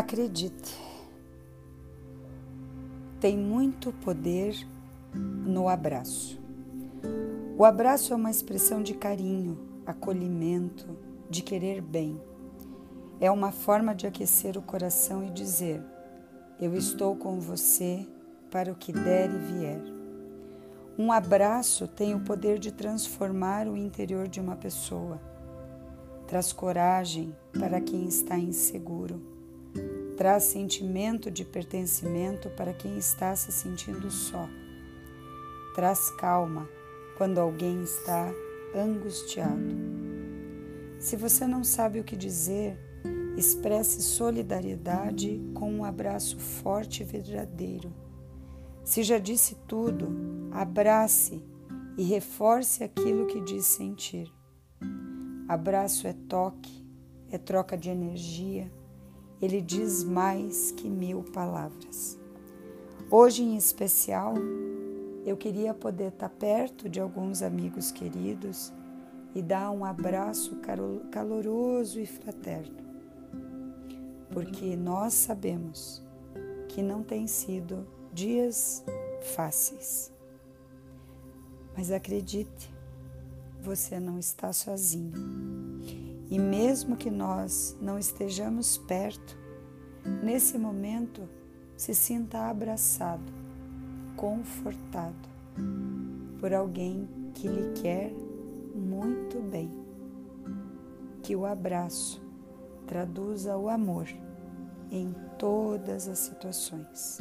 Acredite, tem muito poder no abraço. O abraço é uma expressão de carinho, acolhimento, de querer bem. É uma forma de aquecer o coração e dizer: Eu estou com você para o que der e vier. Um abraço tem o poder de transformar o interior de uma pessoa. Traz coragem para quem está inseguro traz sentimento de pertencimento para quem está se sentindo só. Traz calma quando alguém está angustiado. Se você não sabe o que dizer, expresse solidariedade com um abraço forte e verdadeiro. Se já disse tudo, abrace e reforce aquilo que diz sentir. Abraço é toque, é troca de energia ele diz mais que mil palavras. Hoje, em especial, eu queria poder estar perto de alguns amigos queridos e dar um abraço caloroso e fraterno, porque nós sabemos que não tem sido dias fáceis. Mas acredite, você não está sozinho. E mesmo que nós não estejamos perto, nesse momento se sinta abraçado, confortado por alguém que lhe quer muito bem. Que o abraço traduza o amor em todas as situações.